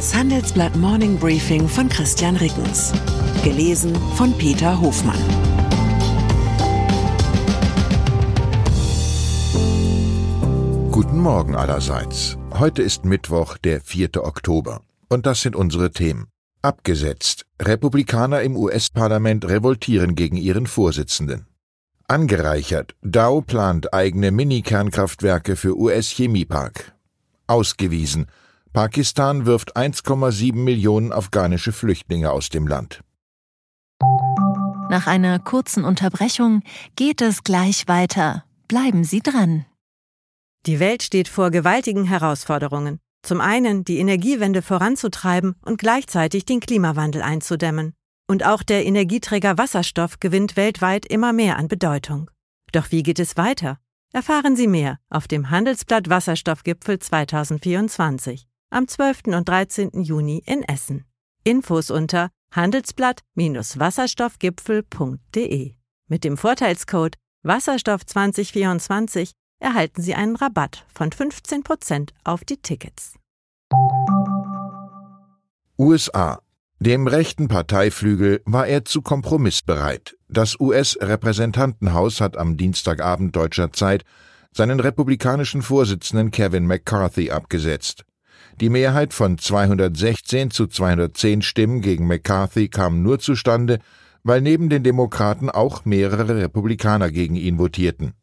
Das Handelsblatt Morning Briefing von Christian Rickens. Gelesen von Peter Hofmann. Guten Morgen allerseits. Heute ist Mittwoch, der 4. Oktober. Und das sind unsere Themen. Abgesetzt. Republikaner im US-Parlament revoltieren gegen ihren Vorsitzenden. Angereichert. Dow plant eigene Mini-Kernkraftwerke für US-Chemiepark. Ausgewiesen. Pakistan wirft 1,7 Millionen afghanische Flüchtlinge aus dem Land. Nach einer kurzen Unterbrechung geht es gleich weiter. Bleiben Sie dran. Die Welt steht vor gewaltigen Herausforderungen. Zum einen die Energiewende voranzutreiben und gleichzeitig den Klimawandel einzudämmen. Und auch der Energieträger Wasserstoff gewinnt weltweit immer mehr an Bedeutung. Doch wie geht es weiter? Erfahren Sie mehr auf dem Handelsblatt Wasserstoffgipfel 2024 am 12. und 13. Juni in Essen. Infos unter handelsblatt-wasserstoffgipfel.de. Mit dem Vorteilscode Wasserstoff 2024 erhalten Sie einen Rabatt von 15% auf die Tickets. USA. Dem rechten Parteiflügel war er zu Kompromiss bereit. Das US-Repräsentantenhaus hat am Dienstagabend deutscher Zeit seinen republikanischen Vorsitzenden Kevin McCarthy abgesetzt. Die Mehrheit von 216 zu 210 Stimmen gegen McCarthy kam nur zustande, weil neben den Demokraten auch mehrere Republikaner gegen ihn votierten.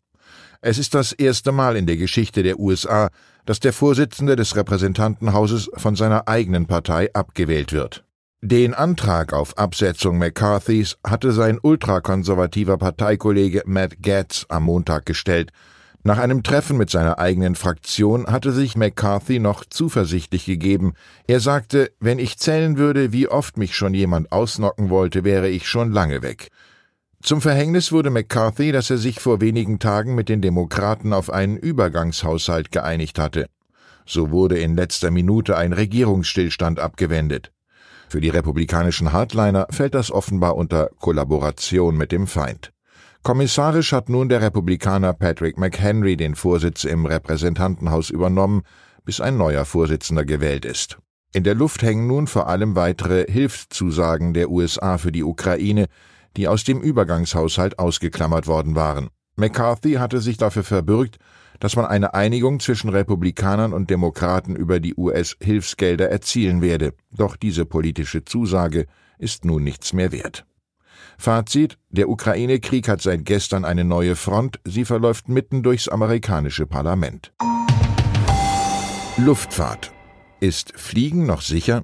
Es ist das erste Mal in der Geschichte der USA, dass der Vorsitzende des Repräsentantenhauses von seiner eigenen Partei abgewählt wird. Den Antrag auf Absetzung McCarthys hatte sein ultrakonservativer Parteikollege Matt Gaetz am Montag gestellt. Nach einem Treffen mit seiner eigenen Fraktion hatte sich McCarthy noch zuversichtlich gegeben. Er sagte, wenn ich zählen würde, wie oft mich schon jemand ausnocken wollte, wäre ich schon lange weg. Zum Verhängnis wurde McCarthy, dass er sich vor wenigen Tagen mit den Demokraten auf einen Übergangshaushalt geeinigt hatte. So wurde in letzter Minute ein Regierungsstillstand abgewendet. Für die republikanischen Hardliner fällt das offenbar unter Kollaboration mit dem Feind. Kommissarisch hat nun der Republikaner Patrick McHenry den Vorsitz im Repräsentantenhaus übernommen, bis ein neuer Vorsitzender gewählt ist. In der Luft hängen nun vor allem weitere Hilfszusagen der USA für die Ukraine, die aus dem Übergangshaushalt ausgeklammert worden waren. McCarthy hatte sich dafür verbürgt, dass man eine Einigung zwischen Republikanern und Demokraten über die US-Hilfsgelder erzielen werde. Doch diese politische Zusage ist nun nichts mehr wert. Fazit: Der Ukraine-Krieg hat seit gestern eine neue Front. Sie verläuft mitten durchs amerikanische Parlament. Luftfahrt. Ist Fliegen noch sicher?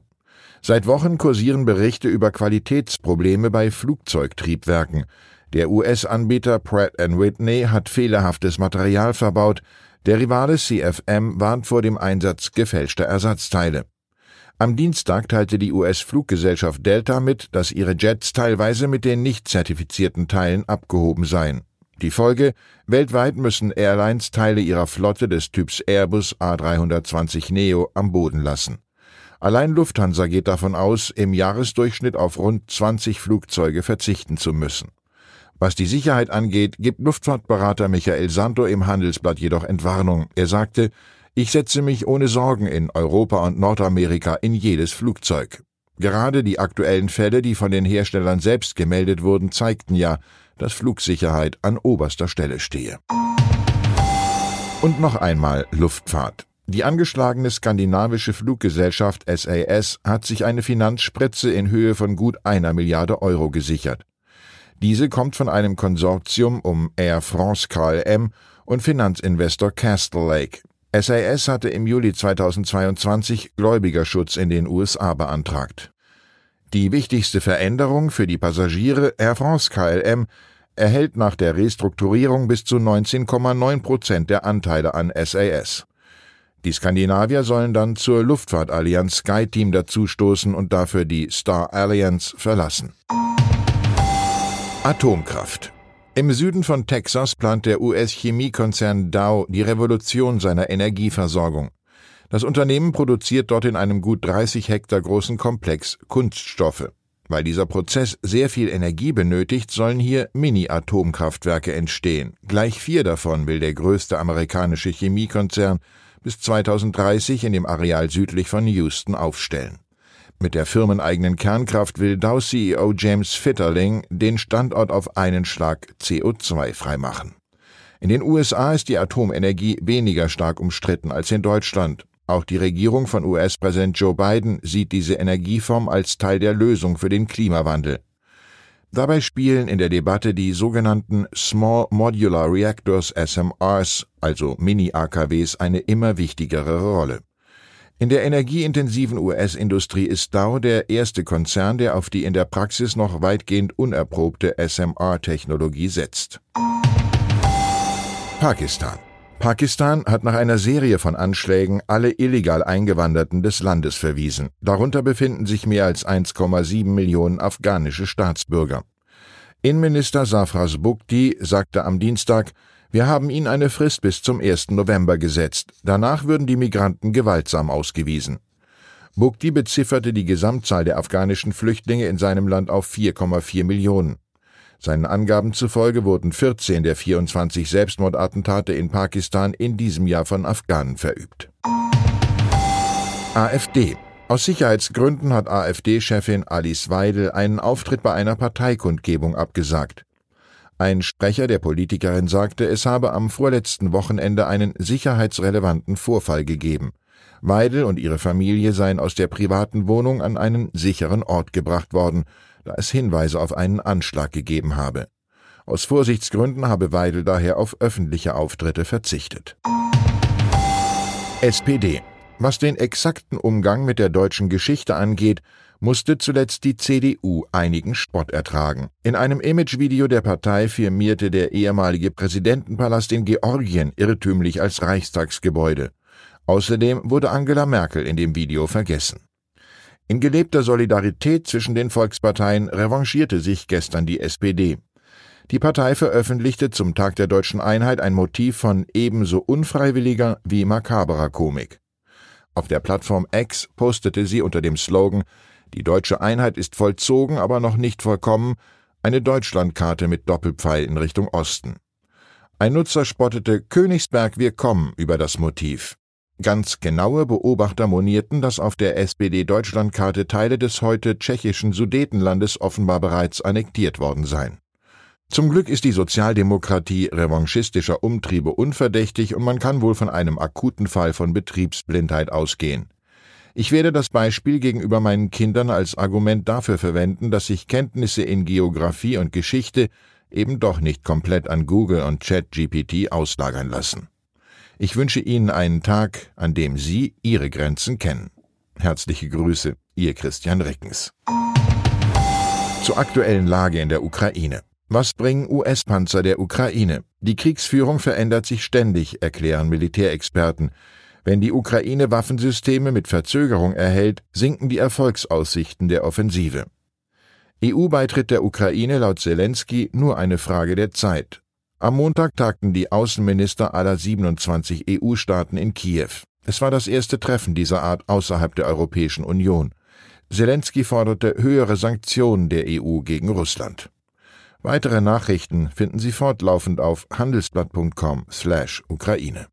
Seit Wochen kursieren Berichte über Qualitätsprobleme bei Flugzeugtriebwerken. Der US-Anbieter Pratt Whitney hat fehlerhaftes Material verbaut. Der Rivale CFM warnt vor dem Einsatz gefälschter Ersatzteile. Am Dienstag teilte die US-Fluggesellschaft Delta mit, dass ihre Jets teilweise mit den nicht zertifizierten Teilen abgehoben seien. Die Folge: Weltweit müssen Airlines Teile ihrer Flotte des Typs Airbus A320 Neo am Boden lassen. Allein Lufthansa geht davon aus, im Jahresdurchschnitt auf rund 20 Flugzeuge verzichten zu müssen. Was die Sicherheit angeht, gibt Luftfahrtberater Michael Santo im Handelsblatt jedoch Entwarnung. Er sagte, ich setze mich ohne Sorgen in Europa und Nordamerika in jedes Flugzeug. Gerade die aktuellen Fälle, die von den Herstellern selbst gemeldet wurden, zeigten ja, dass Flugsicherheit an oberster Stelle stehe. Und noch einmal Luftfahrt. Die angeschlagene skandinavische Fluggesellschaft SAS hat sich eine Finanzspritze in Höhe von gut einer Milliarde Euro gesichert. Diese kommt von einem Konsortium um Air France KLM und Finanzinvestor Castle Lake. SAS hatte im Juli 2022 Gläubigerschutz in den USA beantragt. Die wichtigste Veränderung für die Passagiere Air France KLM erhält nach der Restrukturierung bis zu 19,9 Prozent der Anteile an SAS. Die Skandinavier sollen dann zur Luftfahrtallianz SkyTeam dazustoßen und dafür die Star Alliance verlassen. Atomkraft. Im Süden von Texas plant der US-Chemiekonzern Dow die Revolution seiner Energieversorgung. Das Unternehmen produziert dort in einem gut 30 Hektar großen Komplex Kunststoffe. Weil dieser Prozess sehr viel Energie benötigt, sollen hier Mini-Atomkraftwerke entstehen. Gleich vier davon will der größte amerikanische Chemiekonzern bis 2030 in dem Areal südlich von Houston aufstellen. Mit der firmeneigenen Kernkraft will Dow-CEO James Fitterling den Standort auf einen Schlag CO2 freimachen. In den USA ist die Atomenergie weniger stark umstritten als in Deutschland. Auch die Regierung von US-Präsident Joe Biden sieht diese Energieform als Teil der Lösung für den Klimawandel. Dabei spielen in der Debatte die sogenannten Small Modular Reactors SMRs, also Mini-AKWs, eine immer wichtigere Rolle. In der energieintensiven US-Industrie ist Dow der erste Konzern, der auf die in der Praxis noch weitgehend unerprobte SMR-Technologie setzt. Pakistan Pakistan hat nach einer Serie von Anschlägen alle illegal Eingewanderten des Landes verwiesen. Darunter befinden sich mehr als 1,7 Millionen afghanische Staatsbürger. Innenminister Safras Bukti sagte am Dienstag, wir haben ihnen eine Frist bis zum 1. November gesetzt. Danach würden die Migranten gewaltsam ausgewiesen. Bukti bezifferte die Gesamtzahl der afghanischen Flüchtlinge in seinem Land auf 4,4 Millionen. Seinen Angaben zufolge wurden 14 der 24 Selbstmordattentate in Pakistan in diesem Jahr von Afghanen verübt. AfD aus Sicherheitsgründen hat AfD-Chefin Alice Weidel einen Auftritt bei einer Parteikundgebung abgesagt. Ein Sprecher der Politikerin sagte, es habe am vorletzten Wochenende einen sicherheitsrelevanten Vorfall gegeben. Weidel und ihre Familie seien aus der privaten Wohnung an einen sicheren Ort gebracht worden da es Hinweise auf einen Anschlag gegeben habe. Aus Vorsichtsgründen habe Weidel daher auf öffentliche Auftritte verzichtet. SPD. Was den exakten Umgang mit der deutschen Geschichte angeht, musste zuletzt die CDU einigen Spott ertragen. In einem Imagevideo der Partei firmierte der ehemalige Präsidentenpalast in Georgien irrtümlich als Reichstagsgebäude. Außerdem wurde Angela Merkel in dem Video vergessen. In gelebter Solidarität zwischen den Volksparteien revanchierte sich gestern die SPD. Die Partei veröffentlichte zum Tag der deutschen Einheit ein Motiv von ebenso unfreiwilliger wie makaberer Komik. Auf der Plattform X postete sie unter dem Slogan Die deutsche Einheit ist vollzogen, aber noch nicht vollkommen eine Deutschlandkarte mit Doppelpfeil in Richtung Osten. Ein Nutzer spottete Königsberg wir kommen über das Motiv. Ganz genaue Beobachter monierten, dass auf der SPD-Deutschlandkarte Teile des heute tschechischen Sudetenlandes offenbar bereits annektiert worden seien. Zum Glück ist die Sozialdemokratie revanchistischer Umtriebe unverdächtig und man kann wohl von einem akuten Fall von Betriebsblindheit ausgehen. Ich werde das Beispiel gegenüber meinen Kindern als Argument dafür verwenden, dass sich Kenntnisse in Geographie und Geschichte eben doch nicht komplett an Google und ChatGPT auslagern lassen. Ich wünsche Ihnen einen Tag, an dem Sie Ihre Grenzen kennen. Herzliche Grüße, Ihr Christian Reckens. Zur aktuellen Lage in der Ukraine. Was bringen US-Panzer der Ukraine? Die Kriegsführung verändert sich ständig, erklären Militärexperten. Wenn die Ukraine Waffensysteme mit Verzögerung erhält, sinken die Erfolgsaussichten der Offensive. EU-Beitritt der Ukraine laut Zelensky nur eine Frage der Zeit. Am Montag tagten die Außenminister aller 27 EU-Staaten in Kiew. Es war das erste Treffen dieser Art außerhalb der Europäischen Union. Zelensky forderte höhere Sanktionen der EU gegen Russland. Weitere Nachrichten finden Sie fortlaufend auf handelsblatt.com/Ukraine.